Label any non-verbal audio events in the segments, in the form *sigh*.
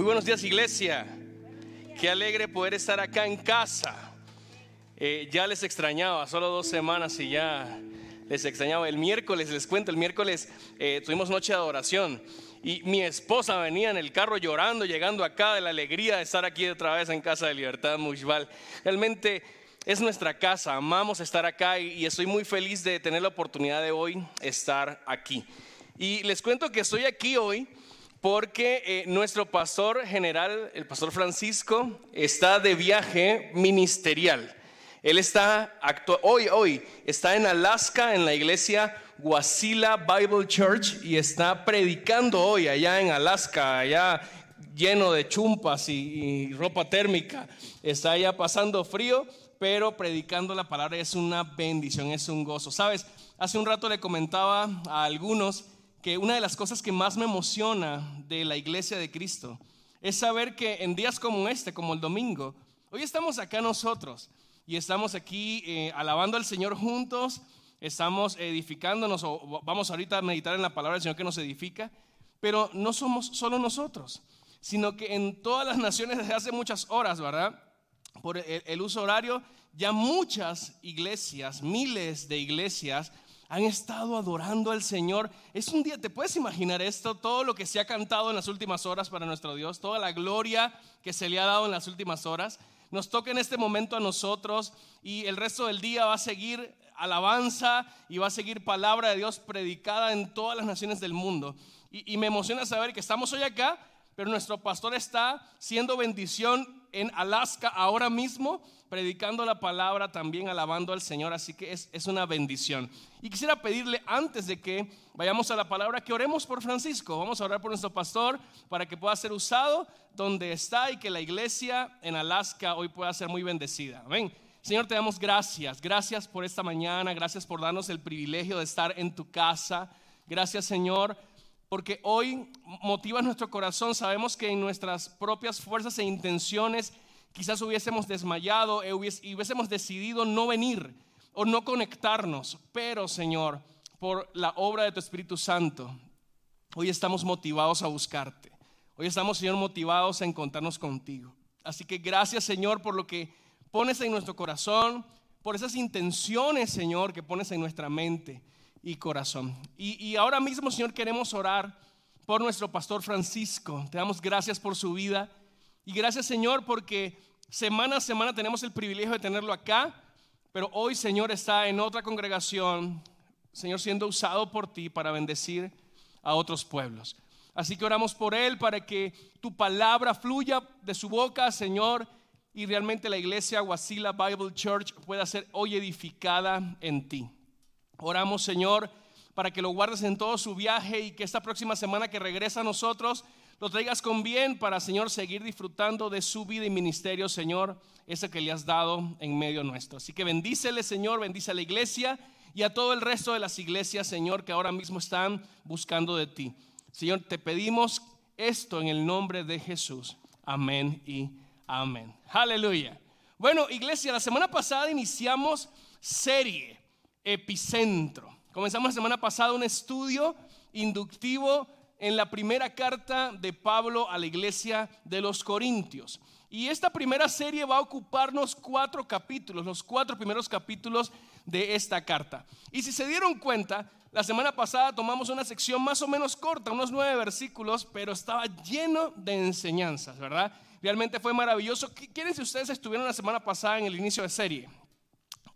Muy buenos días iglesia. Qué alegre poder estar acá en casa. Eh, ya les extrañaba, solo dos semanas y ya les extrañaba. El miércoles, les cuento, el miércoles eh, tuvimos noche de adoración y mi esposa venía en el carro llorando, llegando acá de la alegría de estar aquí otra vez en Casa de Libertad Mushbal. Realmente es nuestra casa, amamos estar acá y, y estoy muy feliz de tener la oportunidad de hoy estar aquí. Y les cuento que estoy aquí hoy porque eh, nuestro pastor general, el pastor Francisco, está de viaje ministerial. Él está hoy, hoy, está en Alaska, en la iglesia Wasilla Bible Church, y está predicando hoy allá en Alaska, allá lleno de chumpas y, y ropa térmica. Está allá pasando frío, pero predicando la palabra es una bendición, es un gozo. Sabes, hace un rato le comentaba a algunos que una de las cosas que más me emociona de la iglesia de Cristo es saber que en días como este, como el domingo, hoy estamos acá nosotros y estamos aquí eh, alabando al Señor juntos, estamos edificándonos, o vamos ahorita a meditar en la palabra del Señor que nos edifica, pero no somos solo nosotros, sino que en todas las *laughs* naciones desde hace muchas horas, ¿verdad? Por el uso horario, ya muchas iglesias, miles de iglesias, han estado adorando al Señor. Es un día, ¿te puedes imaginar esto? Todo lo que se ha cantado en las últimas horas para nuestro Dios, toda la gloria que se le ha dado en las últimas horas. Nos toca en este momento a nosotros y el resto del día va a seguir alabanza y va a seguir palabra de Dios predicada en todas las naciones del mundo. Y, me emociona saber que estamos hoy acá, pero nuestro pastor está siendo bendición en Alaska ahora mismo predicando la palabra, también alabando al Señor, así que es, es, una bendición. Y quisiera pedirle antes de que vayamos a la palabra que oremos por Francisco. Vamos a orar por nuestro pastor para que pueda ser usado donde está y que la iglesia en Alaska hoy pueda ser muy bendecida. Amén. Señor, te damos gracias. Gracias por esta mañana. Gracias por darnos el privilegio de estar en tu casa. Gracias, Señor porque hoy motiva nuestro corazón. Sabemos que en nuestras propias fuerzas e intenciones quizás hubiésemos desmayado y hubiésemos decidido no venir o no conectarnos, pero Señor, por la obra de tu Espíritu Santo, hoy estamos motivados a buscarte. Hoy estamos, Señor, motivados a encontrarnos contigo. Así que gracias, Señor, por lo que pones en nuestro corazón, por esas intenciones, Señor, que pones en nuestra mente y corazón. Y, ahora mismo, Señor, queremos orar por nuestro pastor Francisco. Te damos gracias por su vida. Y gracias, Señor, porque semana a semana tenemos el privilegio de tenerlo acá. Pero hoy, Señor, está en otra congregación, Señor, siendo usado por ti para bendecir a otros pueblos. Así que oramos por él para que tu palabra fluya de su boca, Señor, y realmente la iglesia Wasila Bible Church pueda ser hoy edificada en ti. Oramos, Señor, para que lo guardes en todo su viaje y que esta próxima semana que regresa a nosotros lo traigas con bien para, Señor, seguir disfrutando de su vida y ministerio, Señor, ese que le has dado en medio nuestro. Así que bendícele, Señor, bendice a la iglesia y a todo el resto de las iglesias, Señor, que ahora mismo están buscando de ti. Señor, te pedimos esto en el nombre de Jesús. Amén y amén. Aleluya. Bueno, iglesia, la semana pasada iniciamos serie epicentro. Comenzamos la semana pasada un estudio inductivo en la primera carta de Pablo a la iglesia de los Corintios. Y esta primera serie va a ocuparnos cuatro capítulos, los cuatro primeros capítulos de esta carta. Y si se dieron cuenta, la semana pasada tomamos una sección más o menos corta, unos nueve versículos, pero estaba lleno de enseñanzas, ¿verdad? Realmente fue maravilloso. ¿Quieren si ustedes estuvieron la semana pasada en el inicio de serie?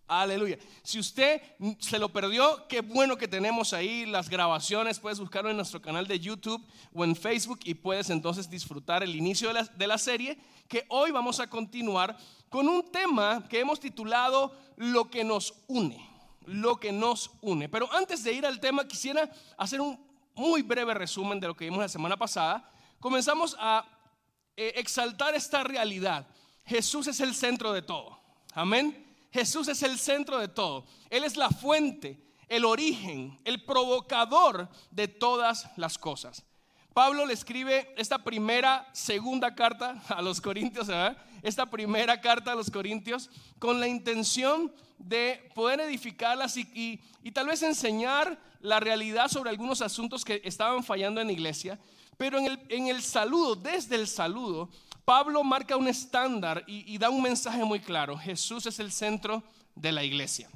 Aleluya. Si usted se lo perdió, qué bueno que tenemos ahí las grabaciones. Puedes buscarlo en nuestro canal de YouTube o en Facebook y puedes entonces disfrutar el inicio de la, de la serie que hoy vamos a continuar con un tema que hemos titulado Lo que nos une. Lo que nos une. Pero antes de ir al tema, quisiera hacer un muy breve resumen de lo que vimos la semana pasada. Comenzamos a eh, exaltar esta realidad. Jesús es el centro de todo. Amén. Jesús es el centro de todo. Él es la fuente, el origen, el provocador de todas las cosas. Pablo le escribe esta primera, segunda carta a los Corintios, esta primera carta a los Corintios, con la intención de poder edificarlas y, tal vez enseñar la realidad sobre algunos asuntos que estaban fallando en la iglesia, Pero en el, en el saludo, desde el saludo, Pablo marca un estándar y, da un mensaje muy claro. Jesús es el centro de la iglesia.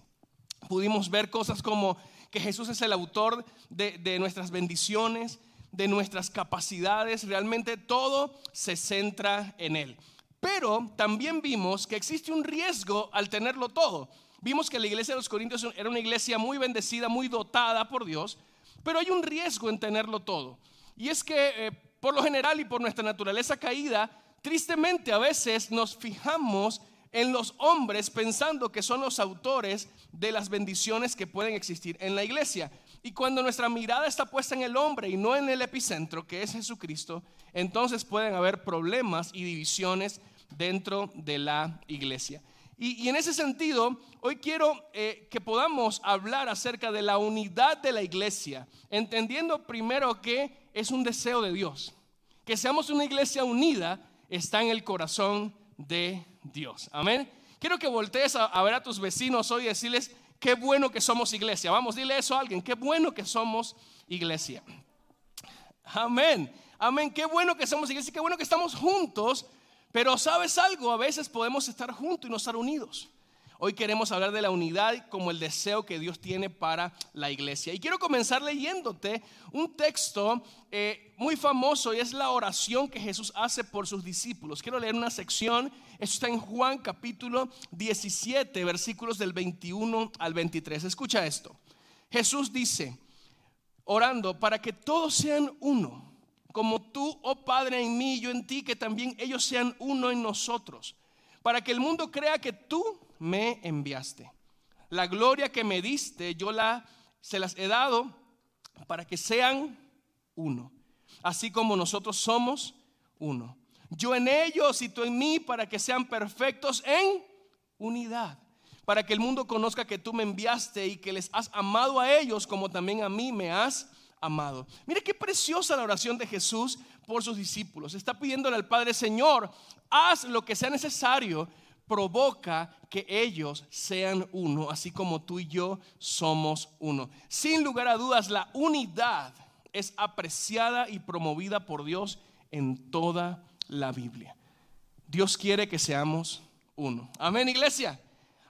Pudimos ver cosas como que Jesús es el autor de, nuestras bendiciones, de nuestras capacidades, realmente todo se centra en Él. Pero también vimos que existe un riesgo al tenerlo todo. Vimos que la iglesia de los Corintios era una iglesia muy bendecida, muy dotada por Dios, pero hay un riesgo en tenerlo todo. Y es que eh, por lo general y por nuestra naturaleza caída, tristemente a veces nos fijamos en los hombres pensando que son los autores de las bendiciones que pueden existir en la iglesia. Y cuando nuestra mirada está puesta en el hombre y no en el epicentro, que es Jesucristo, entonces pueden haber problemas y divisiones dentro de la iglesia. Y, en ese sentido, hoy quiero eh, que podamos hablar acerca de la unidad de la iglesia, entendiendo primero que es un deseo de Dios. Que seamos una iglesia unida está en el corazón de Dios. Amén. Quiero que voltees a, ver a tus vecinos hoy y decirles, qué bueno que somos iglesia. Vamos, dile eso a alguien, qué bueno que somos iglesia. Amén. Amén. Qué bueno que somos iglesia, qué bueno que estamos juntos pero sabes algo, a veces podemos estar juntos y no estar unidos. Hoy queremos hablar de la unidad como el deseo que Dios tiene para la iglesia. Y quiero comenzar leyéndote un texto eh, muy famoso y es la oración que Jesús hace por sus discípulos. Quiero leer una sección, esto está en Juan capítulo 17, versículos del 21 al 23. Escucha esto. Jesús dice, orando para que todos sean uno como tú, oh Padre, en mí y yo en ti, que también ellos sean uno en nosotros, para que el mundo crea que tú me enviaste. La gloria que me diste, yo la, se las he dado para que sean uno, así como nosotros somos uno. Yo en ellos y tú en mí, para que sean perfectos en unidad, para que el mundo conozca que tú me enviaste y que les has amado a ellos como también a mí me has amado. Mire qué preciosa la oración de Jesús por sus discípulos. Está pidiéndole al Padre, Señor, haz lo que sea necesario, provoca que ellos sean uno, así como tú y yo somos uno. Sin lugar a dudas, la unidad es apreciada y promovida por Dios en toda la Biblia. Dios quiere que seamos uno. Amén, iglesia.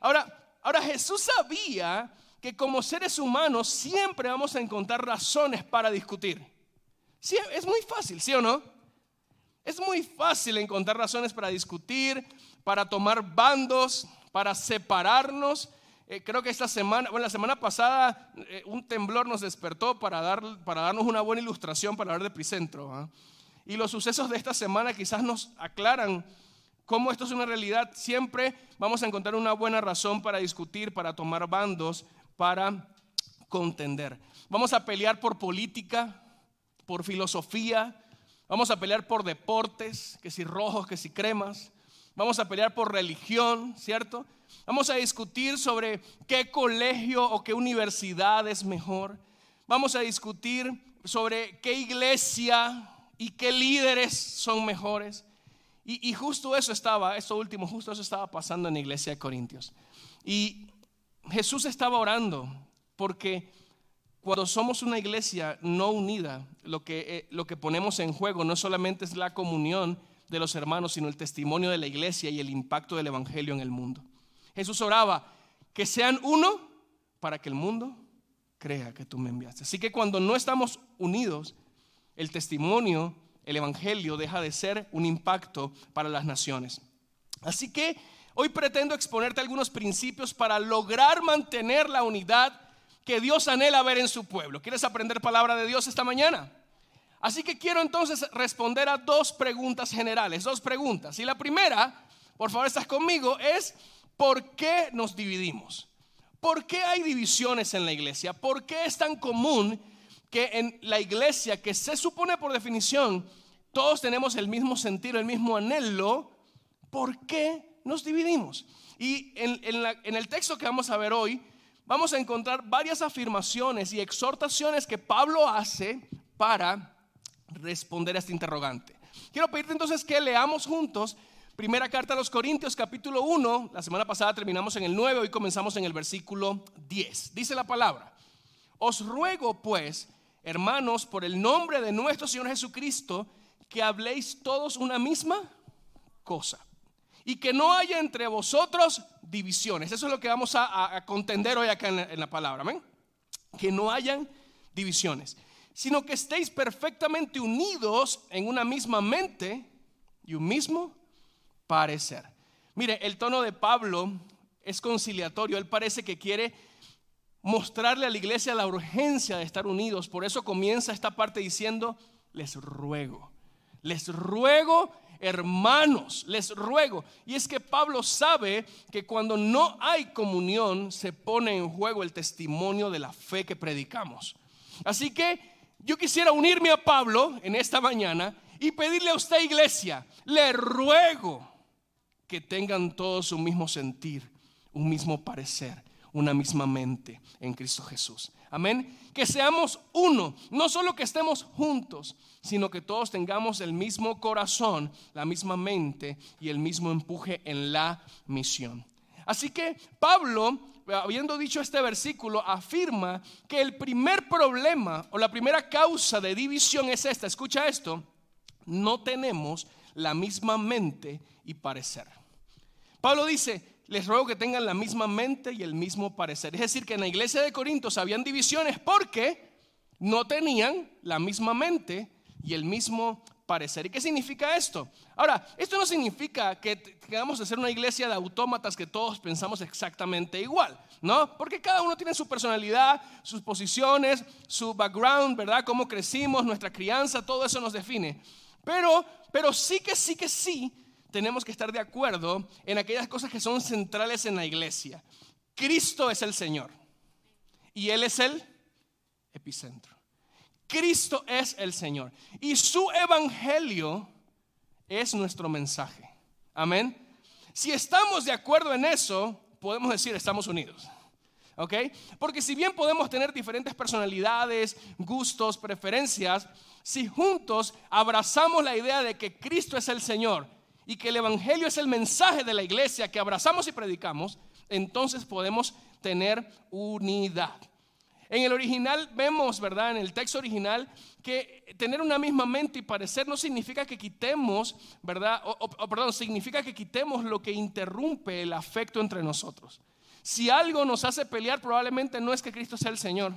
Ahora, ahora Jesús sabía que como seres humanos siempre vamos a encontrar razones para discutir. Sí, es muy fácil, ¿sí o no? Es muy fácil encontrar razones para discutir, para tomar bandos, para separarnos. Eh, creo que esta semana, bueno, la semana pasada eh, un temblor nos despertó para, dar, para darnos una buena ilustración para hablar de Epicentro. ¿ah? Y los sucesos de esta semana quizás nos aclaran cómo esto es una realidad. Siempre vamos a encontrar una buena razón para discutir, para tomar bandos, para contender. Vamos a pelear por política, por filosofía, vamos a pelear por deportes, que si rojos, que si cremas, vamos a pelear por religión, ¿cierto? Vamos a discutir sobre qué colegio o qué universidad es mejor. Vamos a discutir sobre qué iglesia y qué líderes son mejores. Y, justo eso estaba, eso último, justo eso estaba pasando en la iglesia de Corintios. Y Jesús estaba orando porque cuando somos una iglesia no unida, lo que, eh, lo que ponemos en juego no solamente es la comunión de los hermanos, sino el testimonio de la iglesia y el impacto del Evangelio en el mundo. Jesús oraba que sean uno para que el mundo crea que tú me enviaste. Así que cuando no estamos unidos, el testimonio, el Evangelio deja de ser un impacto para las naciones. Así que Hoy pretendo exponerte algunos principios para lograr mantener la unidad que Dios anhela ver en su pueblo. ¿Quieres aprender palabra de Dios esta mañana? Así que quiero entonces responder a dos preguntas generales, dos preguntas. Y la primera, por favor, estás conmigo, es ¿por qué nos dividimos? ¿Por qué hay divisiones en la iglesia? ¿Por qué es tan común que en la iglesia, que se supone por definición, todos tenemos el mismo sentido, el mismo anhelo? ¿Por qué nos dividimos. Y en, el texto que vamos a ver hoy, vamos a encontrar varias afirmaciones y exhortaciones que Pablo hace para responder a este interrogante. Quiero pedirte entonces que leamos juntos primera carta a los Corintios capítulo 1. La semana pasada terminamos en el 9, hoy comenzamos en el versículo 10. Dice la palabra, os ruego pues, hermanos, por el nombre de nuestro Señor Jesucristo, que habléis todos una misma cosa. Y que no haya entre vosotros divisiones. Eso es lo que vamos a, contender hoy acá en la, palabra. Amén. Que no hayan divisiones. Sino que estéis perfectamente unidos en una misma mente y un mismo parecer. Mire, el tono de Pablo es conciliatorio. Él parece que quiere mostrarle a la iglesia la urgencia de estar unidos. Por eso comienza esta parte diciendo, les ruego, les ruego, hermanos, les ruego. Y es que Pablo sabe que cuando no hay comunión se pone en juego el testimonio de la fe que predicamos. Así que yo quisiera unirme a Pablo en esta mañana y pedirle a usted, iglesia, le ruego que tengan todos un mismo sentir, un mismo parecer una misma mente en Cristo Jesús. Amén. Que seamos uno, no solo que estemos juntos, sino que todos tengamos el mismo corazón, la misma mente y el mismo empuje en la misión. Así que Pablo, habiendo dicho este versículo, afirma que el primer problema o la primera causa de división es esta. Escucha esto, no tenemos la misma mente y parecer. Pablo dice, les ruego que tengan la misma mente y el mismo parecer. Es decir, que en la iglesia de Corintios habían divisiones porque no tenían la misma mente y el mismo parecer. ¿Y qué significa esto? Ahora, esto no significa que vamos a ser una iglesia de autómatas que todos pensamos exactamente igual, ¿no? Porque cada uno tiene su personalidad, sus posiciones, su background, ¿verdad? Cómo crecimos, nuestra crianza, todo eso nos define. Pero, pero sí que sí que sí tenemos que estar de acuerdo en aquellas cosas que son centrales en la iglesia. Cristo es el Señor y Él es el epicentro. Cristo es el Señor y su evangelio es nuestro mensaje. Amén. Si estamos de acuerdo en eso, podemos decir estamos unidos. ¿Ok? Porque si bien podemos tener diferentes personalidades, gustos, preferencias, si juntos abrazamos la idea de que Cristo es el Señor y que el Evangelio es el mensaje de la iglesia que abrazamos y predicamos, entonces podemos tener unidad. En el original vemos, ¿verdad? En el texto original, que tener una misma mente y parecer no significa que quitemos, ¿verdad? O, perdón, significa que quitemos lo que interrumpe el afecto entre nosotros. Si algo nos hace pelear, probablemente no es que Cristo sea el Señor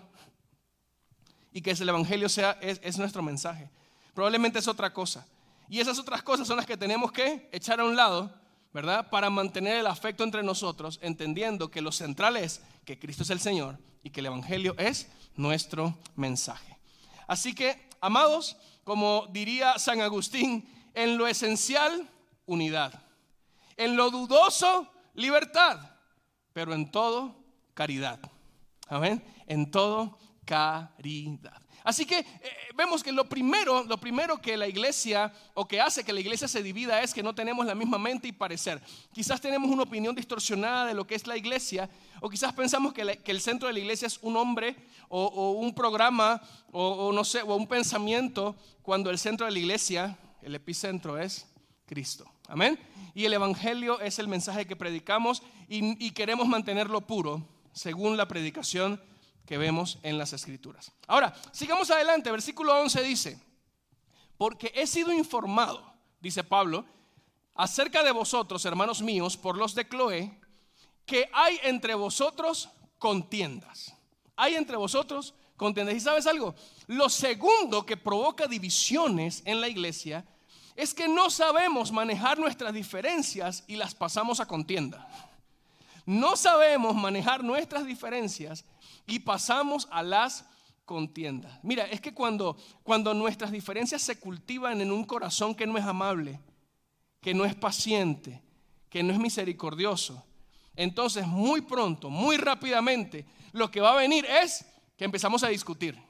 y que el Evangelio sea, es nuestro mensaje. Probablemente es otra cosa. Y esas otras cosas son las que tenemos que echar a un lado, ¿verdad? Para mantener el afecto entre nosotros, entendiendo que lo central es que Cristo es el Señor y que el Evangelio es nuestro mensaje. Así que, amados, como diría San Agustín, en lo esencial, unidad. En lo dudoso, libertad. Pero en todo, caridad. Amén. En todo, caridad. Así que eh, vemos que lo primero, lo primero que la iglesia o que hace que la iglesia se divida es que no tenemos la misma mente y parecer. Quizás tenemos una opinión distorsionada de lo que es la iglesia o quizás pensamos que, el centro de la iglesia es un hombre o, un programa o, no sé, o un pensamiento cuando el centro de la iglesia, el epicentro es Cristo. Amén. Y el Evangelio es el mensaje que predicamos y, y queremos mantenerlo puro según la predicación que vemos en las escrituras. Ahora, sigamos adelante, versículo 11 dice, porque he sido informado, dice Pablo, acerca de vosotros, hermanos míos, por los de Cloé, que hay entre vosotros contiendas. Hay entre vosotros contiendas. ¿Y sabes algo? Lo segundo que provoca divisiones en la iglesia es que no sabemos manejar nuestras diferencias y las pasamos a contienda. No sabemos manejar nuestras diferencias y pasamos a las contiendas. Mira, es que cuando, cuando nuestras diferencias se cultivan en un corazón que no es amable, que no es paciente, que no es misericordioso, entonces muy pronto, muy rápidamente, lo que va a venir es que empezamos a discutir.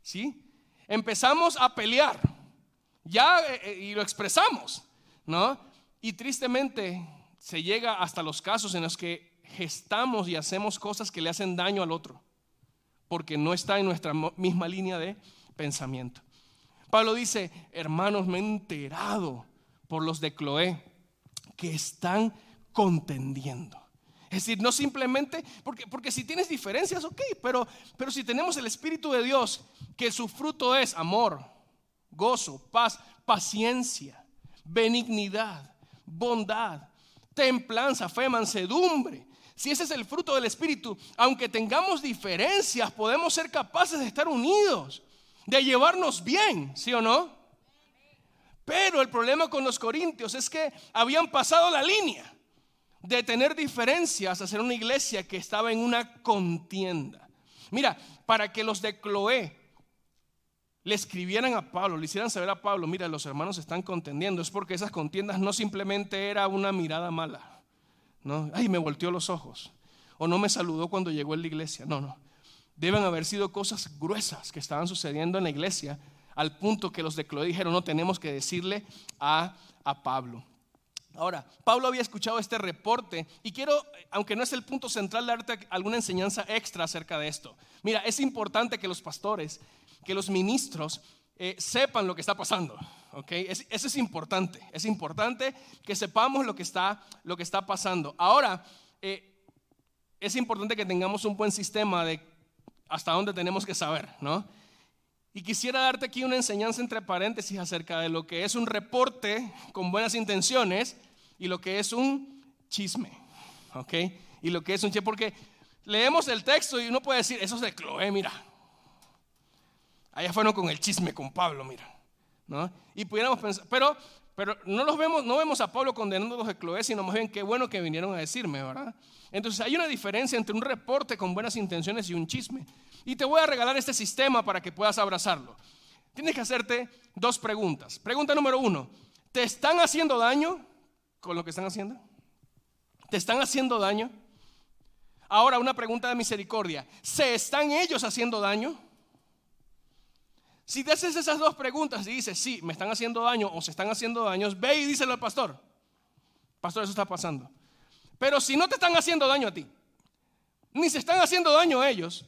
¿Sí? Empezamos a pelear. Ya eh, eh, y lo expresamos, ¿no? Y tristemente se llega hasta los casos en los que gestamos y hacemos cosas que le hacen daño al otro, porque no está en nuestra misma línea de pensamiento. Pablo dice, hermanos, me he enterado por los de Cloé que están contendiendo. Es decir, no simplemente, porque, porque si tienes diferencias, ok, pero, pero si tenemos el Espíritu de Dios, que su fruto es amor, gozo, paz, paciencia, benignidad, bondad, templanza, fe, mansedumbre. Si ese es el fruto del Espíritu, aunque tengamos diferencias, podemos ser capaces de estar unidos, de llevarnos bien, ¿sí o no? Pero el problema con los corintios es que habían pasado la línea de tener diferencias a ser una iglesia que estaba en una contienda. Mira, para que los de Cloé le escribieran a Pablo, le hicieran saber a Pablo, mira, los hermanos están contendiendo, es porque esas contiendas no simplemente era una mirada mala, Ay, me volteó los ojos, o no me saludó cuando llegó en la iglesia, no, no. Deben haber sido cosas gruesas que estaban sucediendo en la iglesia, al punto que los de Cloé dijeron, no tenemos que decirle a, a Pablo. Ahora, Pablo había escuchado este reporte y quiero, aunque no es el punto central, darte alguna enseñanza extra acerca de esto. Mira, es importante que los pastores, que los ministros eh, sepan lo que está pasando. ¿Okay? eso es importante. Es importante que sepamos lo que está, lo que está pasando. Ahora, eh, es importante que tengamos un buen sistema de hasta dónde tenemos que saber, ¿no? Y quisiera darte aquí una enseñanza entre paréntesis acerca de lo que es un reporte con buenas intenciones y lo que es un chisme. ¿Ok? Y lo que es un chisme, porque leemos el texto y uno puede decir, eso es de Cloé, mira. Allá fueron con el chisme con Pablo, mira. ¿No? Y pudiéramos pensar, pero, pero no los vemos, no vemos a Pablo condenando a los de Cloé, sino más bien qué bueno que vinieron a decirme, ¿verdad? Entonces hay una diferencia entre un reporte con buenas intenciones y un chisme. Y te voy a regalar este sistema para que puedas abrazarlo. Tienes que hacerte dos preguntas. Pregunta número uno, ¿te están haciendo daño con lo que están haciendo? ¿Te están haciendo daño? Ahora una pregunta de misericordia. ¿Se están ellos haciendo daño? Si te haces esas dos preguntas y dices, sí, me están haciendo daño o se están haciendo daños, ve y díselo al pastor. Pastor, eso está pasando. Pero si no te están haciendo daño a ti, ni se están haciendo daño a ellos,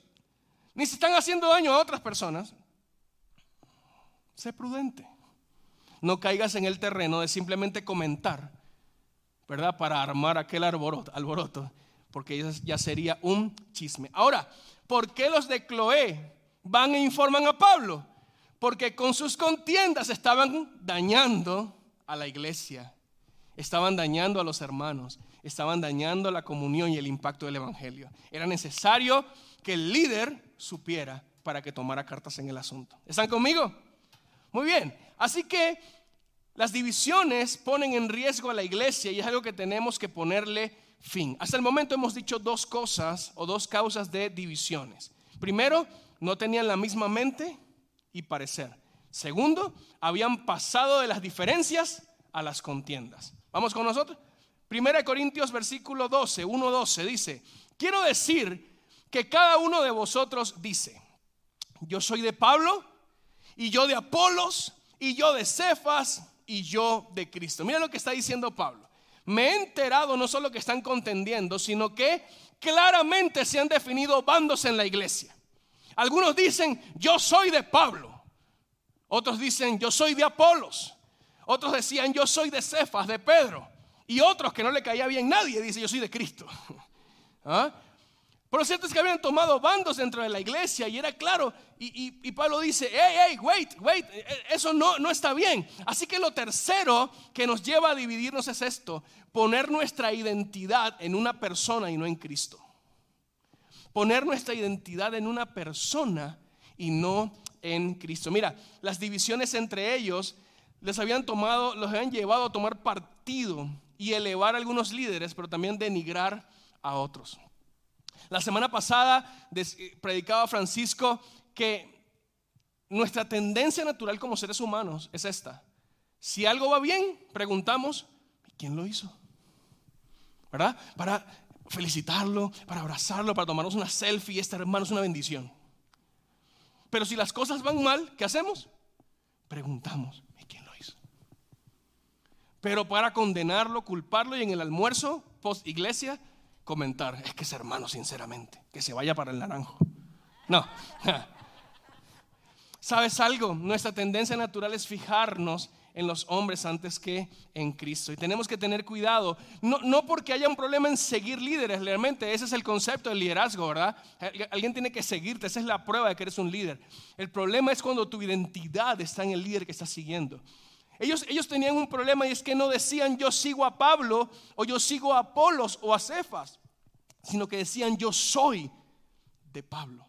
ni se están haciendo daño a otras personas, sé prudente. No caigas en el terreno de simplemente comentar, ¿verdad? Para armar aquel alboroto, alboroto porque ya sería un chisme. Ahora, ¿por qué los de Cloé van e informan a Pablo? Porque con sus contiendas estaban dañando a la iglesia, estaban dañando a los hermanos, estaban dañando la comunión y el impacto del Evangelio. Era necesario que el líder supiera para que tomara cartas en el asunto. ¿Están conmigo? Muy bien. Así que las divisiones ponen en riesgo a la iglesia y es algo que tenemos que ponerle fin. Hasta el momento hemos dicho dos cosas o dos causas de divisiones. Primero, no tenían la misma mente y parecer. Segundo, habían pasado de las diferencias a las contiendas. ¿Vamos con nosotros? Primera de Corintios versículo 12, 1, 12 dice, quiero decir que cada uno de vosotros dice, yo soy de Pablo y yo de Apolos y yo de Cefas y yo de Cristo. Mira lo que está diciendo Pablo. Me he enterado no solo que están contendiendo, sino que claramente se han definido bandos en la iglesia. Algunos dicen, yo soy de Pablo. Otros dicen, yo soy de Apolos. Otros decían, yo soy de Cefas, de Pedro. Y otros que no le caía bien nadie, dice, yo soy de Cristo. *laughs* ¿Ah? Pero lo cierto es que habían tomado bandos dentro de la iglesia y era claro. Y, Pablo dice, hey, hey, wait, wait, e, e, eso no, no está bien. Así que lo tercero que nos lleva a dividirnos es esto, poner nuestra identidad en una persona y no en Cristo. Poner nuestra identidad en una persona y no en Cristo. Mira, las divisiones entre ellos les habían tomado, los habían llevado a tomar partido y elevar a algunos líderes, pero también denigrar a otros. La semana pasada eh, predicaba Francisco que nuestra tendencia natural como seres humanos es esta. Si algo va bien, preguntamos, ¿quién lo hizo? ¿Verdad? Para felicitarlo, para abrazarlo, para tomarnos una selfie, este hermano es una bendición. Pero si las cosas van mal, ¿qué hacemos? Preguntamos, ¿quién lo hizo? Pero para condenarlo, culparlo y en el almuerzo, post iglesia, comentar, es que es hermano, sinceramente, que se vaya para el naranjo. No. *laughs* ¿Sabes algo? Nuestra tendencia natural es fijarnos en los hombres antes que en Cristo. Y tenemos que tener cuidado, no, no porque haya un problema en seguir líderes, realmente ese es el concepto del liderazgo, ¿verdad? Alguien tiene que seguirte, esa es la prueba de que eres un líder. El problema es cuando tu identidad está en el líder que estás siguiendo. Ellos, ellos tenían un problema y es que no decían yo sigo a Pablo o yo sigo a Apolos o a Cefas, sino que decían yo soy de Pablo,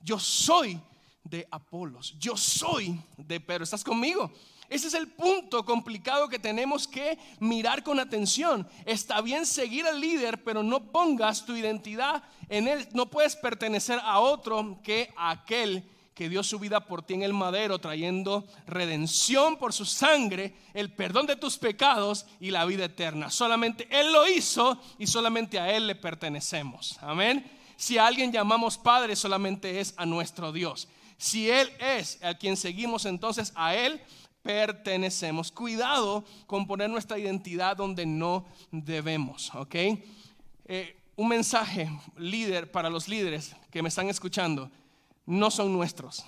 yo soy de Apolos, yo soy de Pedro. ¿Estás conmigo? Ese es el punto complicado que tenemos que mirar con atención. Está bien seguir al líder, pero no pongas tu identidad en él. No puedes pertenecer a otro que a aquel que dio su vida por ti en el madero, trayendo redención por su sangre, el perdón de tus pecados y la vida eterna. Solamente Él lo hizo y solamente a Él le pertenecemos. Amén. Si a alguien llamamos Padre, solamente es a nuestro Dios. Si Él es a quien seguimos, entonces a Él pertenecemos. Cuidado con poner nuestra identidad donde no debemos, ¿ok? Eh, un mensaje líder para los líderes que me están escuchando, no son nuestros.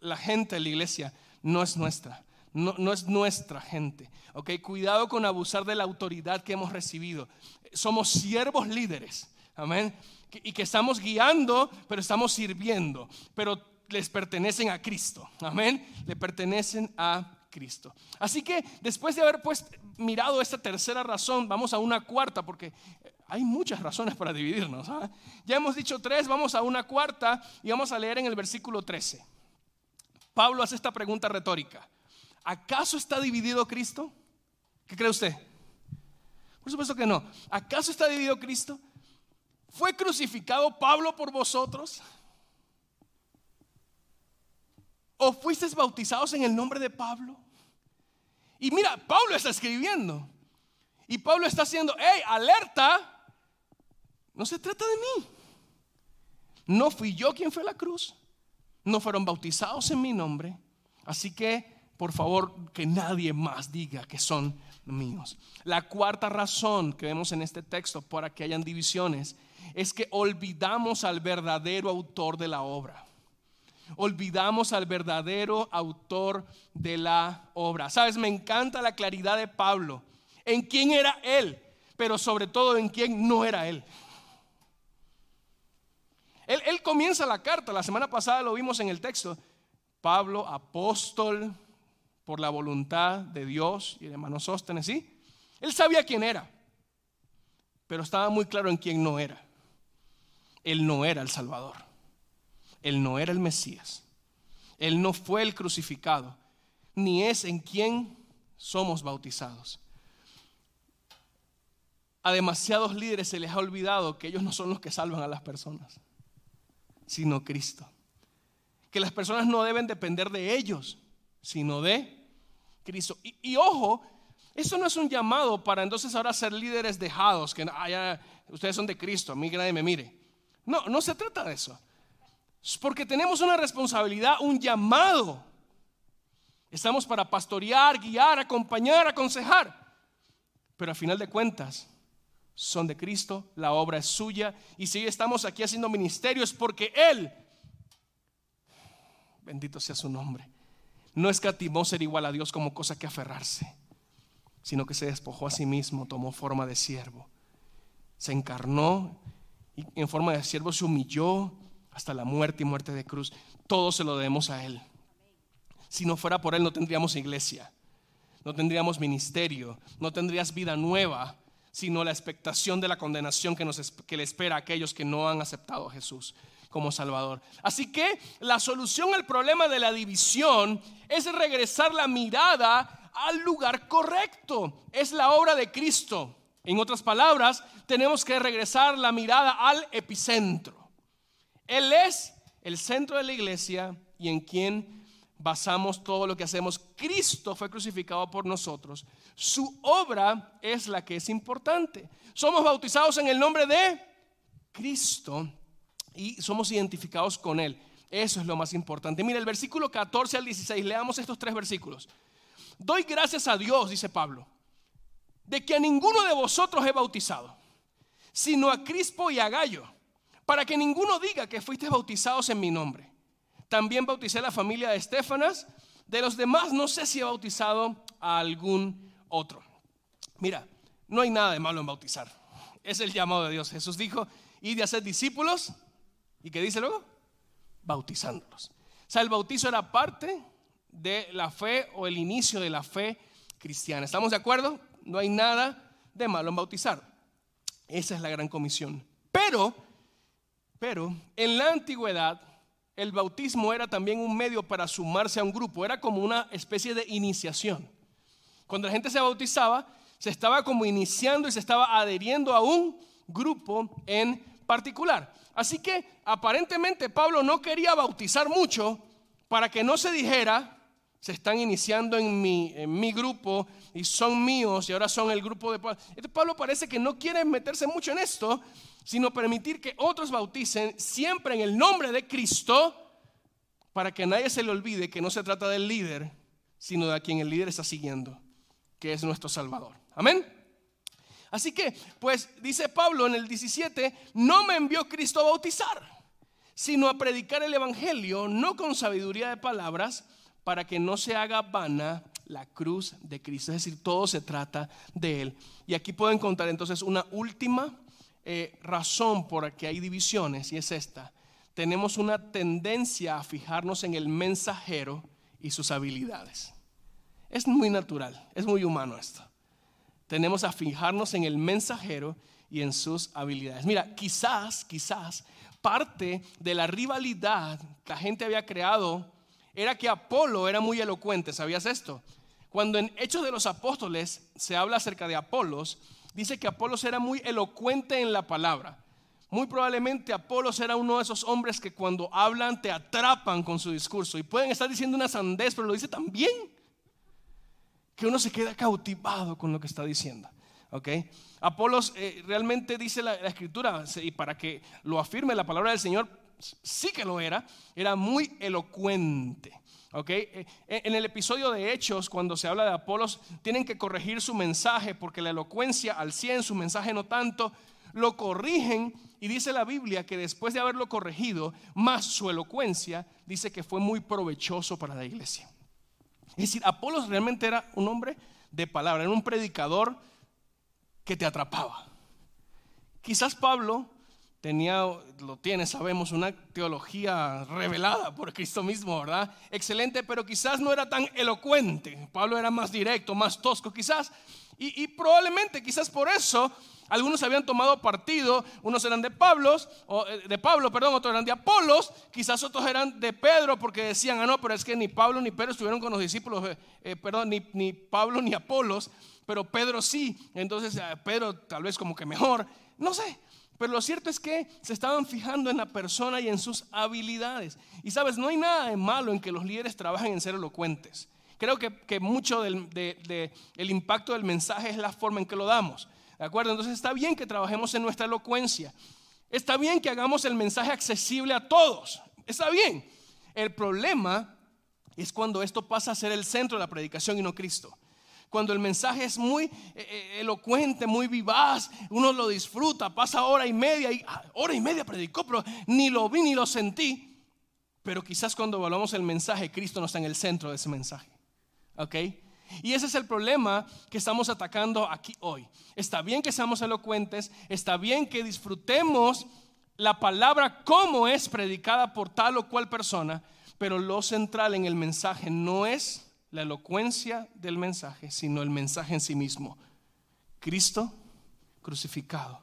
La gente la iglesia no es nuestra. No, no, es nuestra gente. ¿ok? Cuidado con abusar de la autoridad que hemos recibido. Somos siervos líderes. Amén. Y que estamos guiando, pero estamos sirviendo. Pero les pertenecen a Cristo. Amén. Le pertenecen a Cristo. Así que después de haber pues mirado esta tercera razón, vamos a una cuarta, porque hay muchas razones para dividirnos. ¿ah? Ya hemos dicho tres, vamos a una cuarta y vamos a leer en el versículo 13. Pablo hace esta pregunta retórica. ¿Acaso está dividido Cristo? ¿Qué cree usted? Por supuesto que no. ¿Acaso está dividido Cristo? ¿Fue crucificado Pablo por vosotros? ¿O fuisteis bautizados en el nombre de Pablo? Y mira, Pablo está escribiendo. Y Pablo está haciendo, hey, alerta, no se trata de mí. No fui yo quien fue a la cruz. No fueron bautizados en mi nombre. Así que, por favor, que nadie más diga que son míos. La cuarta razón que vemos en este texto para que hayan divisiones es que olvidamos al verdadero autor de la obra olvidamos al verdadero autor de la obra. Sabes, me encanta la claridad de Pablo en quién era él, pero sobre todo en quién no era él. Él, comienza la carta, la semana pasada lo vimos en el texto. Pablo, apóstol por la voluntad de Dios y de hermano Sóstenes, ¿sí? Él sabía quién era, pero estaba muy claro en quién no era. Él no era el Salvador. Él no era el Mesías. Él no fue el crucificado, ni es en quien somos bautizados. A demasiados líderes se les ha olvidado que ellos no son los que salvan a las personas, sino Cristo. Que las personas no deben depender de ellos, sino de Cristo. Y, ojo, eso no es un llamado para entonces ahora ser líderes dejados, que ustedes son de Cristo, a mí nadie me mire. No, no se trata de eso. Porque tenemos una responsabilidad, un llamado. Estamos para pastorear, guiar, acompañar, aconsejar. Pero a final de cuentas, son de Cristo, la obra es suya. Y si estamos aquí haciendo ministerio es porque Él, bendito sea su nombre, no escatimó ser igual a Dios como cosa que aferrarse, sino que se despojó a sí mismo, tomó forma de siervo. Se encarnó y en forma de siervo se humilló hasta la muerte y muerte de cruz. Todo se lo debemos a Él. Si no fuera por Él no tendríamos iglesia, no tendríamos ministerio, no tendrías vida nueva, sino la expectación de la condenación que, que le espera a aquellos que no han aceptado a Jesús como Salvador. Así que la solución al problema de la división es regresar la mirada al lugar correcto. Es la obra de Cristo. En otras palabras, tenemos que regresar la mirada al epicentro. Él es el centro de la iglesia y en quien basamos todo lo que hacemos. Cristo fue crucificado por nosotros. Su obra es la que es importante. Somos bautizados en el nombre de Cristo y somos identificados con Él. Eso es lo más importante. Mira, el versículo 14 al 16, leamos estos tres versículos. Doy gracias a Dios, dice Pablo, de que a ninguno de vosotros he bautizado, sino a Crispo y a Gallo para que ninguno diga que fuiste bautizados en mi nombre. También bauticé a la familia de Estefanas, de los demás no sé si he bautizado a algún otro. Mira, no hay nada de malo en bautizar. Es el llamado de Dios. Jesús dijo, y de hacer discípulos. ¿Y qué dice luego? Bautizándolos. O sea, el bautizo era parte de la fe o el inicio de la fe cristiana. ¿Estamos de acuerdo? No hay nada de malo en bautizar. Esa es la gran comisión. Pero, pero, en la antigüedad, el bautismo era también un medio para sumarse a un grupo. Era como una especie de iniciación. Cuando la gente se bautizaba, se estaba como iniciando y se estaba adheriendo a un grupo en particular. Así que aparentemente Pablo no quería bautizar mucho para que no se dijera, se están iniciando en mi, en mi grupo y son míos y ahora son el grupo de Pablo. Pablo parece que no quiere meterse mucho en esto, sino permitir que otros bauticen siempre en el nombre de Cristo para que nadie se le olvide que no se trata del líder, sino de a quien el líder está siguiendo, que es nuestro Salvador. Amén. Así que, pues dice Pablo en el 17, no me envió Cristo a bautizar, sino a predicar el Evangelio, no con sabiduría de palabras, para que no se haga vana la cruz de Cristo. Es decir, todo se trata de Él. Y aquí puedo encontrar entonces una última eh, razón por la que hay divisiones, y es esta. Tenemos una tendencia a fijarnos en el mensajero y sus habilidades. Es muy natural, es muy humano esto tenemos a fijarnos en el mensajero y en sus habilidades. Mira, quizás, quizás parte de la rivalidad que la gente había creado era que Apolo era muy elocuente, ¿sabías esto? Cuando en Hechos de los Apóstoles se habla acerca de Apolos, dice que Apolos era muy elocuente en la palabra. Muy probablemente Apolos era uno de esos hombres que cuando hablan te atrapan con su discurso y pueden estar diciendo una sandez, pero lo dice tan bien que uno se queda cautivado con lo que está diciendo. ¿ok? Apolos eh, realmente dice la, escritura, y para que lo afirme la palabra del Señor, sí que lo era, era muy elocuente. ¿ok? Eh, en el episodio de Hechos, cuando se habla de Apolos, tienen que corregir su mensaje, porque la elocuencia al 100, su mensaje no tanto, lo corrigen y dice la Biblia que después de haberlo corregido, más su elocuencia, dice que fue muy provechoso para la iglesia. Es decir, Apolos realmente era un hombre de palabra, era un predicador que te atrapaba. Quizás Pablo tenía, lo tiene, sabemos, una teología revelada por Cristo mismo, ¿verdad? Excelente, pero quizás no era tan elocuente. Pablo era más directo, más tosco, quizás. Y, probablemente, quizás por eso, algunos habían tomado partido, unos eran de Pablo, eh, de Pablo, perdón, otros eran de Apolos, quizás otros eran de Pedro porque decían, ah, no, pero es que ni Pablo ni Pedro estuvieron con los discípulos, eh, eh, perdón, ni, ni, Pablo ni Apolos, pero Pedro sí, entonces Pedro tal vez como que mejor, no sé. Pero lo cierto es que se estaban fijando en la persona y en sus habilidades. Y sabes, no hay nada de malo en que los líderes trabajen en ser elocuentes. Creo que, que mucho del de, el impacto del mensaje es la forma en que lo damos. ¿De acuerdo? Entonces está bien que trabajemos en nuestra elocuencia. Está bien que hagamos el mensaje accesible a todos. Está bien. El problema es cuando esto pasa a ser el centro de la predicación y no Cristo. Cuando el mensaje es muy eh, eh, elocuente, muy vivaz, uno lo disfruta, pasa hora y media y ah, hora y media predicó, pero ni lo vi ni lo sentí. Pero quizás cuando evaluamos el mensaje, Cristo no está en el centro de ese mensaje. ¿Ok? Y ese es el problema que estamos atacando aquí hoy. Está bien que seamos elocuentes, está bien que disfrutemos la palabra como es predicada por tal o cual persona, pero lo central en el mensaje no es la elocuencia del mensaje, sino el mensaje en sí mismo. Cristo crucificado.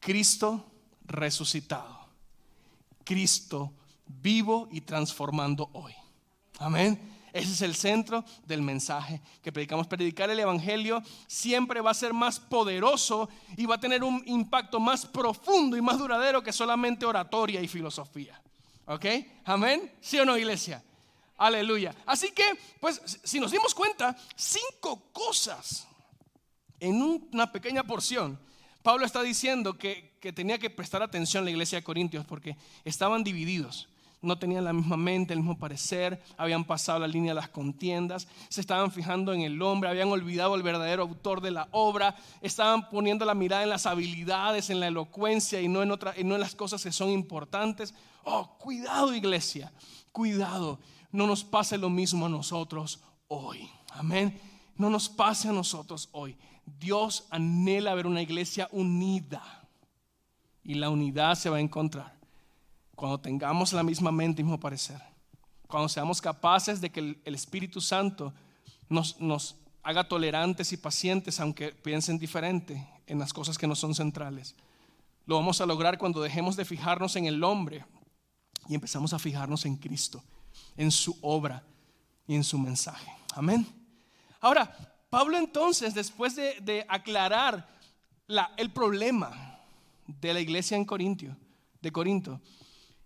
Cristo resucitado. Cristo vivo y transformando hoy. Amén. Ese es el centro del mensaje que predicamos. Predicar el Evangelio siempre va a ser más poderoso y va a tener un impacto más profundo y más duradero que solamente oratoria y filosofía. ¿Ok? Amén. ¿Sí o no, iglesia? Aleluya. Así que, pues, si nos dimos cuenta, cinco cosas en una pequeña porción. Pablo está diciendo que, que tenía que prestar atención a la iglesia de Corintios porque estaban divididos no tenían la misma mente, el mismo parecer, habían pasado la línea de las contiendas, se estaban fijando en el hombre, habían olvidado el verdadero autor de la obra, estaban poniendo la mirada en las habilidades, en la elocuencia y no en, otra, y no en las cosas que son importantes. Oh, cuidado iglesia, cuidado, no nos pase lo mismo a nosotros hoy. Amén. No nos pase a nosotros hoy. Dios anhela ver una iglesia unida. Y la unidad se va a encontrar cuando tengamos la misma mente y mismo parecer. Cuando seamos capaces de que el, Espíritu Santo nos, nos haga tolerantes y pacientes, aunque piensen diferente en las cosas que no son centrales. Lo vamos a lograr cuando dejemos de fijarnos en el hombre y empezamos a fijarnos en Cristo, en su obra y en su mensaje. Amén. Ahora, Pablo entonces, después de, aclarar el problema de la iglesia en de Corinto,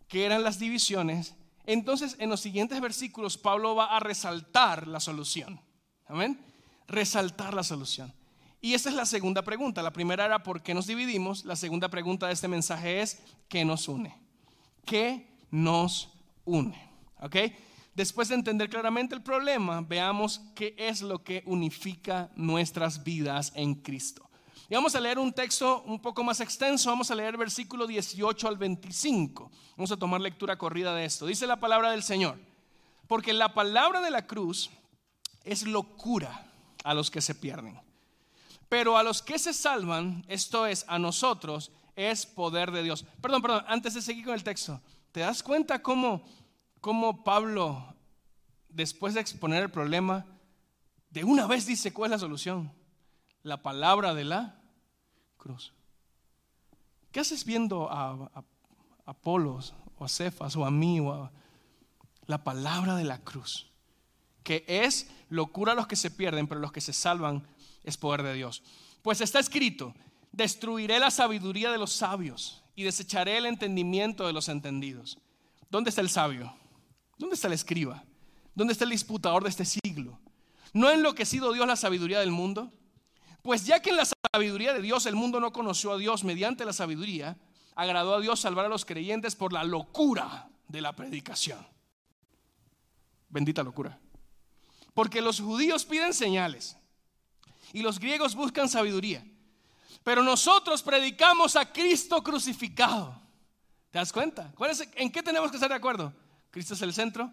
que eran las divisiones, entonces en los siguientes versículos Pablo va a resaltar la solución. Amén. Resaltar la solución. Y esa es la segunda pregunta. La primera era ¿por qué nos dividimos? La segunda pregunta de este mensaje es ¿qué nos une? ¿Qué nos une? ¿Ok? Después de entender claramente el problema, veamos qué es lo que unifica nuestras vidas en Cristo. Y vamos a leer un texto un poco más extenso, vamos a leer versículo 18 al 25. Vamos a tomar lectura corrida de esto. Dice la palabra del Señor, porque la palabra de la cruz es locura a los que se pierden pero a los que se salvan, esto es, a nosotros, es poder de Dios. Perdón, perdón, antes de seguir con el texto, ¿te das cuenta cómo, cómo Pablo, después de exponer el problema, de una vez dice cuál es la solución? La palabra de la cruz. ¿Qué haces viendo a, a, o a Cefas o a mí o a la palabra de la cruz? Que es locura a los que se pierden, pero los que se salvan es poder de Dios. Pues está escrito, destruiré la sabiduría de los sabios y desecharé el entendimiento de los entendidos. ¿Dónde está el sabio? ¿Dónde está el escriba? ¿Dónde está el disputador de este siglo? ¿No ha enloquecido Dios la sabiduría del mundo? Pues ya que en la sabiduría de Dios el mundo no conoció a Dios mediante la sabiduría, agradó a Dios salvar a los creyentes por la locura de la predicación. Bendita locura. Porque los judíos piden señales y los griegos buscan sabiduría. Pero nosotros predicamos a Cristo crucificado. ¿Te das cuenta? ¿En qué tenemos que estar de acuerdo? Cristo es el centro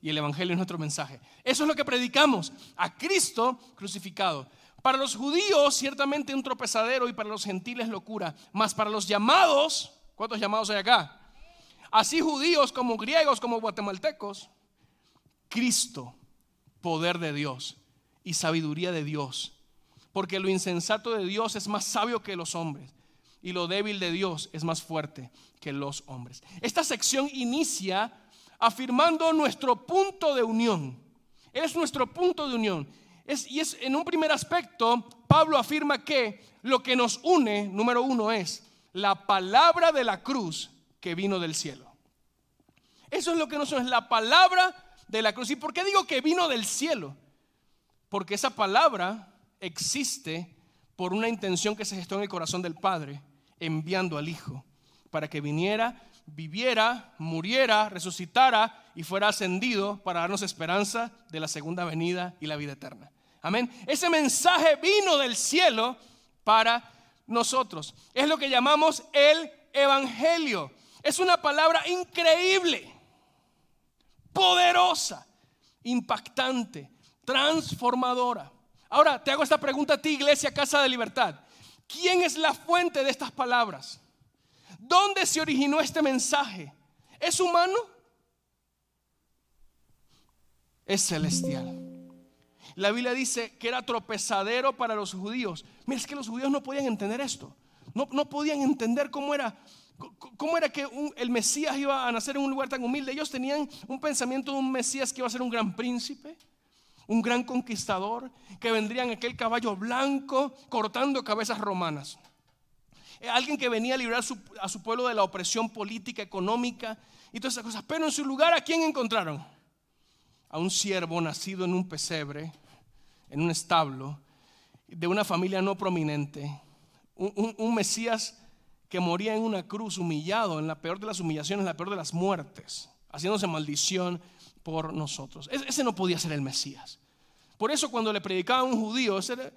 y el Evangelio es nuestro mensaje. Eso es lo que predicamos, a Cristo crucificado. Para los judíos ciertamente un tropezadero y para los gentiles locura, mas para los llamados, ¿cuántos llamados hay acá? Así judíos como griegos como guatemaltecos, Cristo, poder de Dios y sabiduría de Dios porque lo insensato de Dios es más sabio que los hombres y lo débil de Dios es más fuerte que los hombres. Esta sección inicia afirmando nuestro punto de unión. Es nuestro punto de unión. Y es en un primer aspecto, Pablo afirma que lo que nos une, número uno, es la palabra de la cruz que vino del cielo. Eso es lo que nos une, es la palabra de la cruz. ¿Y por qué digo que vino del cielo? Porque esa palabra existe por una intención que se gestó en el corazón del Padre, enviando al Hijo, para que viniera, viviera, muriera, resucitara y fuera ascendido para darnos esperanza de la segunda venida y la vida eterna. Amén. Ese mensaje vino del cielo para nosotros. Es lo que llamamos el Evangelio. Es una palabra increíble, poderosa, impactante, transformadora. Ahora te hago esta pregunta a ti, Iglesia Casa de Libertad. ¿Quién es la fuente de estas palabras? ¿Dónde se originó este mensaje? ¿Es humano? Es celestial. La Biblia dice que era tropezadero para los judíos. Mira, es que los judíos no podían entender esto. No, no podían entender cómo era, cómo era que el Mesías iba a nacer en un lugar tan humilde. Ellos tenían un pensamiento de un Mesías que iba a ser un gran príncipe un gran conquistador que vendría en aquel caballo blanco cortando cabezas romanas. Eh, alguien que venía a librar a su pueblo de la opresión política, económica y todas esas cosas. Pero en su lugar, ¿a quién encontraron? A un siervo nacido en un pesebre, en un establo, de una familia no prominente. Un, Mesías que moría en una cruz, humillado, en la peor de las humillaciones, en la peor de las muertes, haciéndose maldición por nosotros. Ese no podía ser el Mesías. Por eso cuando le predicaba a un judío, ese era,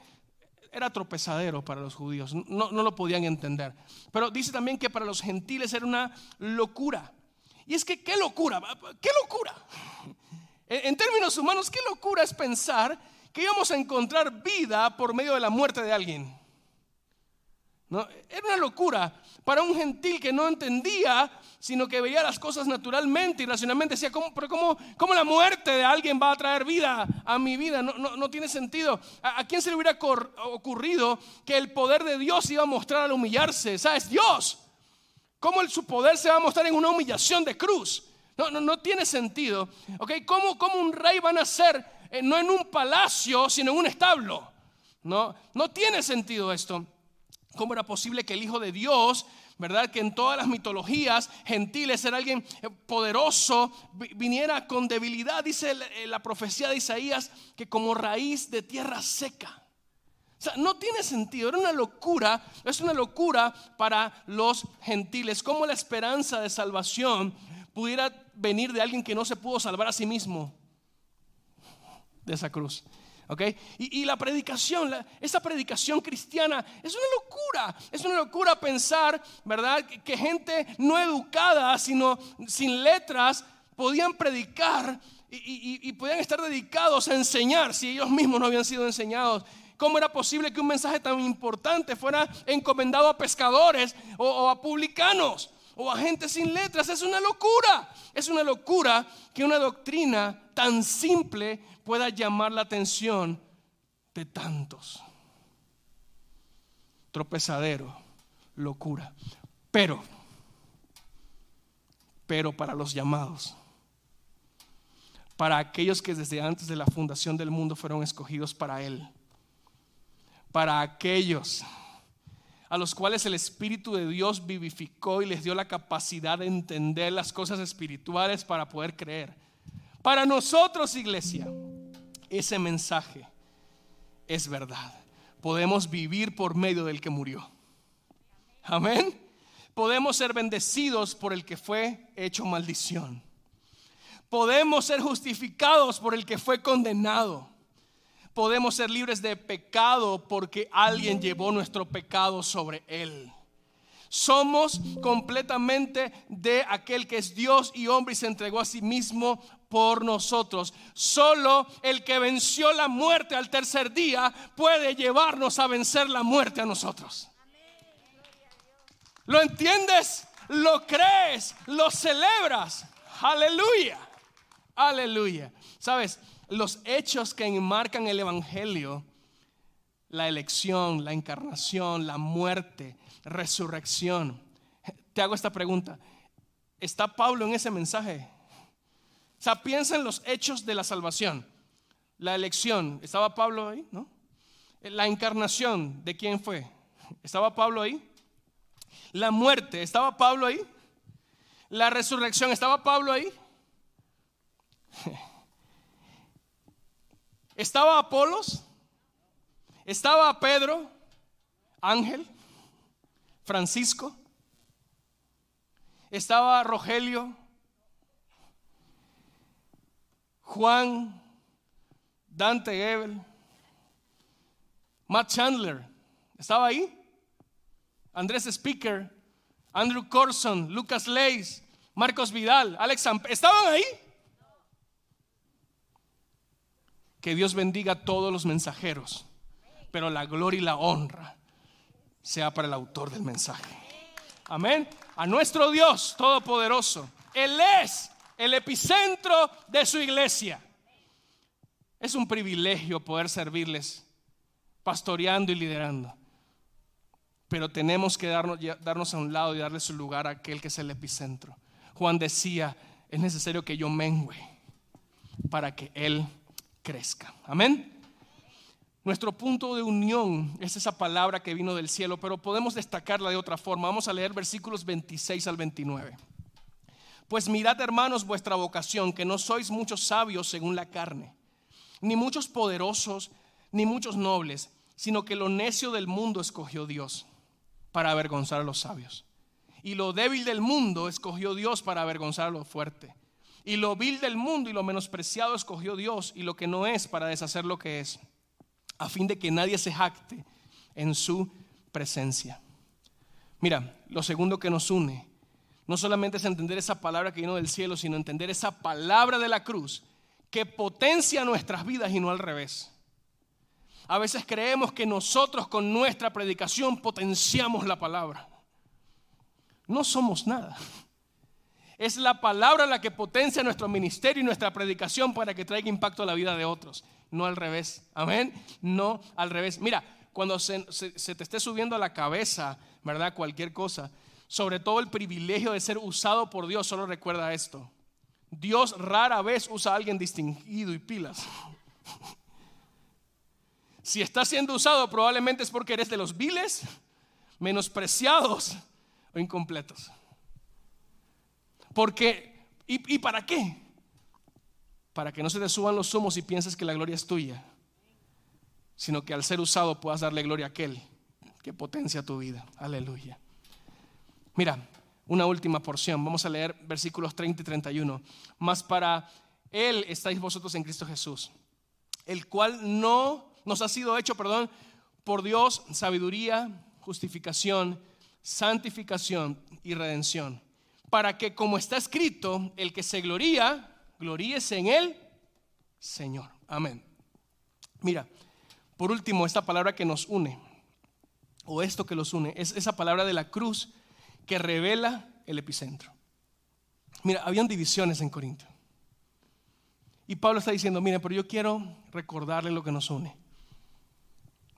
tropezadero para los judíos, no, no, lo podían entender. Pero dice también que para los gentiles era una locura. Y es que, ¿qué locura? ¿Qué locura? En, términos humanos, qué locura es pensar que íbamos a encontrar vida por medio de la muerte de alguien. ¿No? Era una locura para un gentil que no entendía, sino que veía las cosas naturalmente y racionalmente. Decía, ¿cómo, pero cómo, la muerte de alguien va a traer vida a mi vida? No, no, tiene sentido. ¿A, ¿A, quién se le hubiera ocurrido que el poder de Dios iba a mostrar al humillarse? ¿Sabes? Dios. ¿Cómo el, su poder se va a mostrar en una humillación de cruz? No, no, no tiene sentido. ¿Ok? ¿Cómo, ¿Cómo un rey va a nacer eh, no en un palacio, sino en un establo? No, no tiene sentido esto. ¿Cómo era posible que el Hijo de Dios, verdad, que en todas las mitologías gentiles era alguien eh, poderoso, viniera con debilidad? Dice eh, la profecía de Isaías que como raíz de tierra seca. O sea, no tiene sentido, era una locura, es una locura para los gentiles. Como la esperanza de salvación pudiera venir de alguien que no se pudo salvar a sí mismo de esa cruz. Y, la predicación, esa predicación cristiana es una locura. Es una locura pensar, ¿verdad? Que, gente no educada, sino sin letras, podían predicar y, y, podían estar dedicados a enseñar si ellos mismos no habían sido enseñados. ¿Cómo era posible que un mensaje tan importante fuera encomendado a pescadores o, a publicanos o a gente sin letras? Es una locura. Es una locura que una doctrina tan simple pueda llamar la atención de tantos. Tropezadero, locura. Pero, pero para los llamados, para aquellos que desde antes de la fundación del mundo fueron escogidos para Él, para aquellos a los cuales el Espíritu de Dios vivificó y les dio la capacidad de entender las cosas espirituales para poder creer. Para nosotros, iglesia, ese mensaje es verdad. Podemos vivir por medio del que murió. Amén. Podemos ser bendecidos por el que fue hecho maldición. Podemos ser justificados por el que fue condenado. Podemos ser libres de pecado porque alguien llevó nuestro pecado sobre él. Somos completamente de aquel que es Dios y hombre y se entregó a sí mismo por nosotros. Solo el que venció la muerte al tercer día puede llevarnos a vencer la muerte a nosotros. ¿Lo entiendes? ¿Lo crees? ¿Lo celebras? Aleluya. Aleluya. Sabes, los hechos que enmarcan el Evangelio, la elección, la encarnación, la muerte, resurrección. Te hago esta pregunta. ¿Está Pablo en ese mensaje? Sea, piensa en los hechos de la salvación. La elección, ¿estaba Pablo ahí? ¿No? La encarnación, ¿de quién fue? ¿Estaba Pablo ahí? La muerte, ¿estaba Pablo ahí? La resurrección, ¿estaba Pablo ahí? *laughs* ¿Estaba Apolos? ¿Estaba Pedro? Ángel? ¿Francisco? ¿Estaba Rogelio? Juan, Dante Gebel, Matt Chandler, ¿estaba ahí? Andrés Speaker, Andrew Corson, Lucas Leis, Marcos Vidal, Alex ¿estaban ahí? Que Dios bendiga a todos los mensajeros, pero la gloria y la honra sea para el autor del mensaje. Amén. A nuestro Dios Todopoderoso. Él es el epicentro de su iglesia. Es un privilegio poder servirles, pastoreando y liderando. Pero tenemos que darnos, a un lado y darle su lugar a aquel que es el epicentro. Juan decía, es necesario que yo mengüe para que Él crezca. Amén. Nuestro punto de unión es esa palabra que vino del cielo, pero podemos destacarla de otra forma. Vamos a leer versículos 26 al 29. Pues mirad, hermanos, vuestra vocación, que no sois muchos sabios según la carne, ni muchos poderosos, ni muchos nobles, sino que lo necio del mundo escogió Dios para avergonzar a los sabios. Y lo débil del mundo escogió Dios para avergonzar a lo fuerte. Y lo vil del mundo y lo menospreciado escogió Dios y lo que no es para deshacer lo que es, a fin de que nadie se jacte en su presencia. Mira, lo segundo que nos une no solamente es entender esa palabra que vino del cielo, sino entender esa palabra de la cruz que potencia nuestras vidas y no al revés. A veces creemos que nosotros con nuestra predicación potenciamos la palabra. No somos nada. Es la palabra la que potencia nuestro ministerio y nuestra predicación para que traiga impacto a la vida de otros, no al revés. Amén. No al revés. Mira, cuando se, te esté subiendo a la cabeza, ¿verdad? Cualquier cosa, sobre todo el privilegio de ser usado por Dios, solo recuerda esto. Dios rara vez usa a alguien distinguido y pilas. *laughs* Si estás siendo usado, probablemente es porque eres de los viles, menospreciados o incompletos. Porque, ¿y, para qué? Para que no se te suban los humos y pienses que la gloria es tuya, sino que al ser usado puedas darle gloria a aquel que potencia tu vida. Aleluya. Mira, una última porción. Vamos a leer versículos 30 y 31. Más para Él estáis vosotros en Cristo Jesús, el cual no nos ha sido hecho, perdón, por Dios sabiduría, justificación, santificación y redención. Para que, como está escrito, el que se gloría, gloríese en él, Señor. Amén. Mira, por último, esta palabra que nos une, o esto que los une, es esa palabra de la cruz que revela el epicentro. Mira, habían divisiones en Corinto. Y Pablo está diciendo, mire, pero yo quiero recordarle lo que nos une.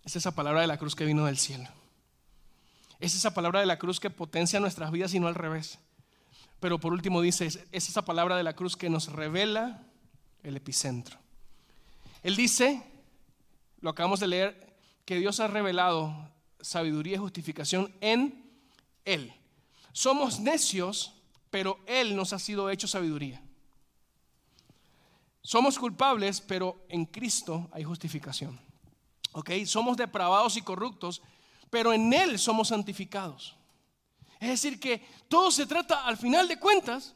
Es esa palabra de la cruz que vino del cielo. Es esa palabra de la cruz que potencia nuestras vidas y no al revés. Pero por último dice, es esa palabra de la cruz que nos revela el epicentro. Él dice, lo acabamos de leer, que Dios ha revelado sabiduría y justificación en Él. Somos necios, pero Él nos ha sido hecho sabiduría. Somos culpables, pero en Cristo hay justificación. Somos depravados y corruptos, pero en Él somos santificados. Es decir, que todo se trata, al final de cuentas,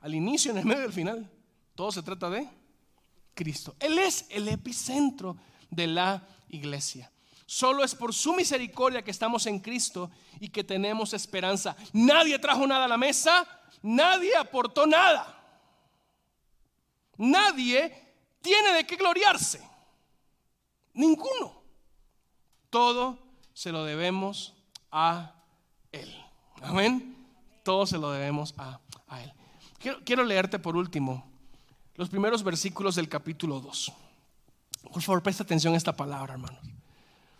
al inicio, en el medio y al final, todo se trata de Cristo. Él es el epicentro de la iglesia. Solo es por su misericordia que estamos en Cristo y que tenemos esperanza. Nadie trajo nada a la mesa, nadie aportó nada. Nadie tiene de qué gloriarse. Ninguno. Todo se lo debemos a Él. Amén. Todo se lo debemos a, Él. Quiero, quiero, leerte por último los primeros versículos del capítulo 2. Por favor, presta atención a esta palabra, hermanos.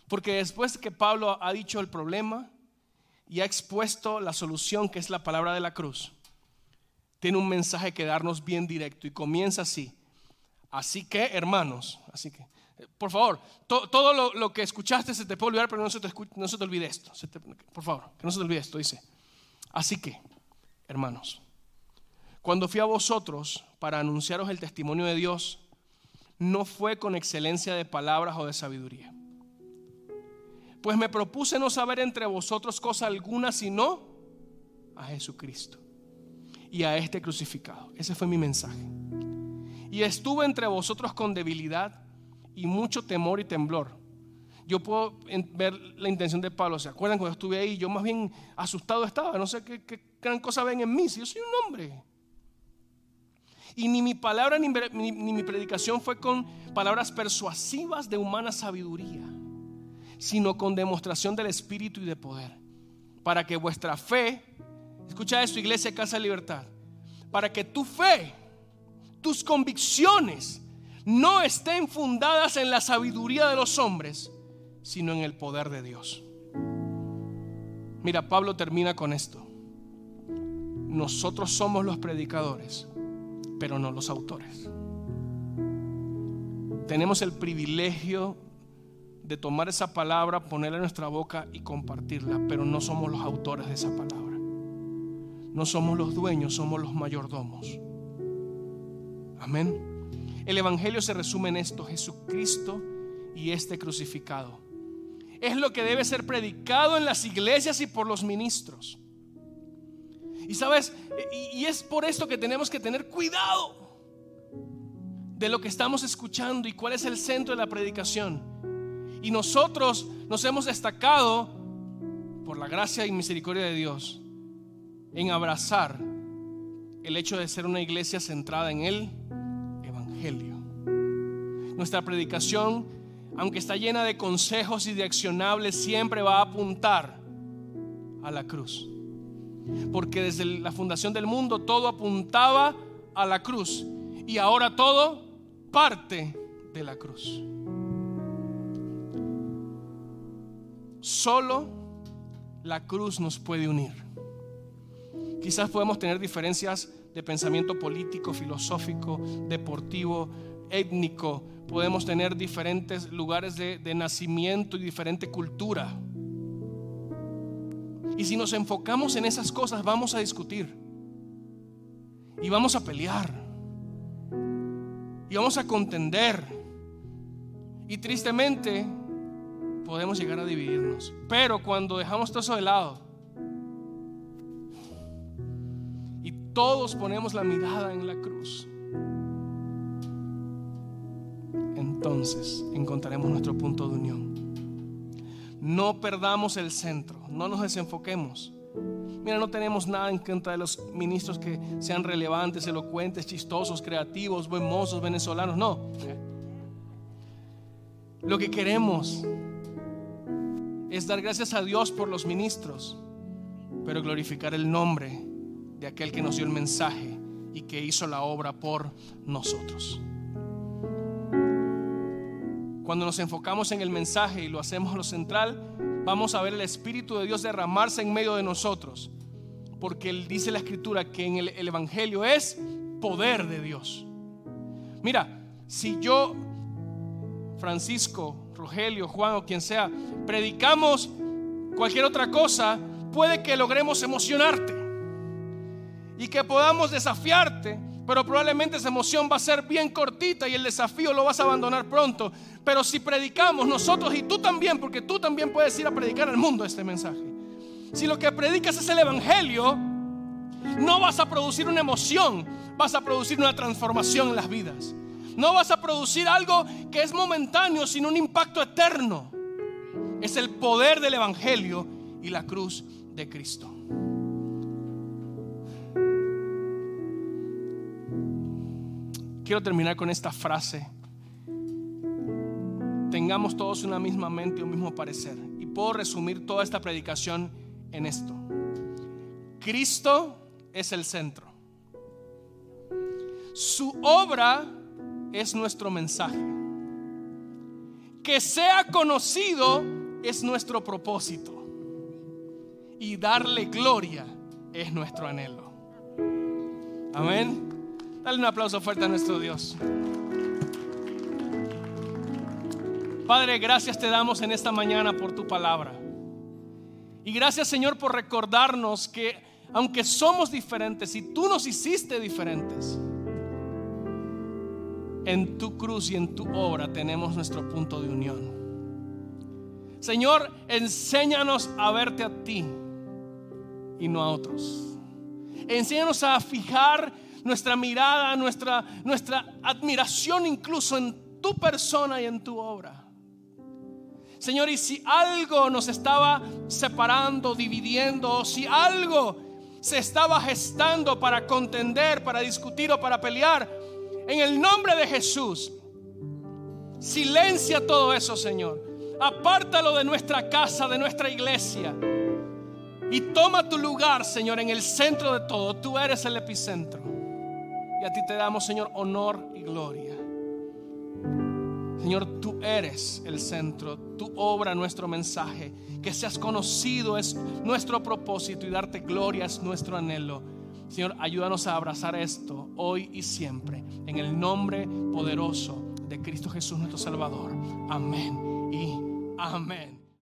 Porque después que Pablo ha dicho el problema y ha expuesto la solución, que es la palabra de la cruz, tiene un mensaje que darnos bien directo y comienza así. Así que, hermanos, así que por favor, todo lo, que escuchaste se te puede olvidar, pero no se te, no se te olvide esto. por favor, que no se te olvide esto. Dice, así que, hermanos, cuando fui a vosotros para anunciaros el testimonio de Dios, no fue con excelencia de palabras o de sabiduría. Pues me propuse no saber entre vosotros cosa alguna, sino a Jesucristo y a este crucificado. Ese fue mi mensaje. Y estuve entre vosotros con debilidad y mucho temor y temblor. Yo puedo ver la intención de Pablo. ¿Se acuerdan cuando estuve ahí? Yo más bien asustado estaba. No sé qué, gran cosa ven en mí. Si yo soy un hombre. Y ni mi palabra ni, ni mi predicación fue con palabras persuasivas de humana sabiduría, sino con demostración del Espíritu y de poder. Para que vuestra fe, escucha esto, Iglesia Casa de Libertad, para que tu fe, tus convicciones, no estén fundadas en la sabiduría de los hombres, sino en el poder de Dios. Mira, Pablo termina con esto. Nosotros somos los predicadores, pero no los autores. Tenemos el privilegio de tomar esa palabra, ponerla en nuestra boca y compartirla, pero no somos los autores de esa palabra. No somos los dueños, somos los mayordomos. Amén. El Evangelio se resume en esto, Jesucristo y este crucificado. Es lo que debe ser predicado en las iglesias y por los ministros. Y sabes, y, es por esto que tenemos que tener cuidado de lo que estamos escuchando y cuál es el centro de la predicación. Y nosotros nos hemos destacado, por la gracia y misericordia de Dios, en abrazar el hecho de ser una iglesia centrada en Él nuestra predicación, aunque está llena de consejos y de accionables, siempre va a apuntar a la cruz. Porque desde la fundación del mundo todo apuntaba a la cruz y ahora todo parte de la cruz. Solo la cruz nos puede unir. Quizás podemos tener diferencias de pensamiento político, filosófico, deportivo, étnico. Podemos tener diferentes lugares de, nacimiento y diferente cultura. Y si nos enfocamos en esas cosas, vamos a discutir. Y vamos a pelear. Y vamos a contender. Y tristemente podemos llegar a dividirnos. Pero cuando dejamos todo eso de lado y todos ponemos la mirada en la cruz, entonces encontraremos nuestro punto de unión. No perdamos el centro, no nos desenfoquemos. Mira, no tenemos nada en contra de los ministros que sean relevantes, elocuentes, chistosos, creativos, buen mozos, venezolanos, no. Lo que queremos es dar gracias a Dios por los ministros, pero glorificar el nombre de aquel que nos dio el mensaje y que hizo la obra por nosotros. Cuando nos enfocamos en el mensaje y lo hacemos lo central, vamos a ver el Espíritu de Dios derramarse en medio de nosotros. Porque Él dice la Escritura que en el, el Evangelio es poder de Dios. Mira, si yo, Francisco, Rogelio, Juan o quien sea, predicamos cualquier otra cosa, puede que logremos emocionarte y que podamos desafiarte pero probablemente esa emoción va a ser bien cortita y el desafío lo vas a abandonar pronto. Pero si predicamos nosotros y tú también, porque tú también puedes ir a predicar al mundo este mensaje. Si lo que predicas es el Evangelio, no vas a producir una emoción, vas a producir una transformación en las vidas. No vas a producir algo que es momentáneo, sino un impacto eterno. Es el poder del Evangelio y la cruz de Cristo. Quiero terminar con esta frase. Tengamos todos una misma mente y un mismo parecer. Y puedo resumir toda esta predicación en esto. Cristo es el centro. Su obra es nuestro mensaje. Que sea conocido es nuestro propósito. Y darle gloria es nuestro anhelo. Amén. Dale un aplauso fuerte a nuestro Dios. Padre, gracias te damos en esta mañana por tu palabra. Y gracias Señor por recordarnos que aunque somos diferentes y tú nos hiciste diferentes, en tu cruz y en tu obra tenemos nuestro punto de unión. Señor, enséñanos a verte a ti y no a otros. Enséñanos a fijar nuestra mirada, nuestra, nuestra admiración incluso en tu persona y en tu obra. Señor, y si algo nos estaba separando, dividiendo, si algo se estaba gestando para contender, para discutir o para pelear, en el nombre de Jesús, silencia todo eso, Señor. Apártalo de nuestra casa, de nuestra iglesia. Y toma tu lugar, Señor, en el centro de todo. Tú eres el epicentro. Y a ti te damos, Señor, honor y gloria. Señor, tú eres el centro, tu obra, nuestro mensaje. Que seas conocido es nuestro propósito y darte gloria es nuestro anhelo. Señor, ayúdanos a abrazar esto hoy y siempre. En el nombre poderoso de Cristo Jesús nuestro Salvador. Amén y amén.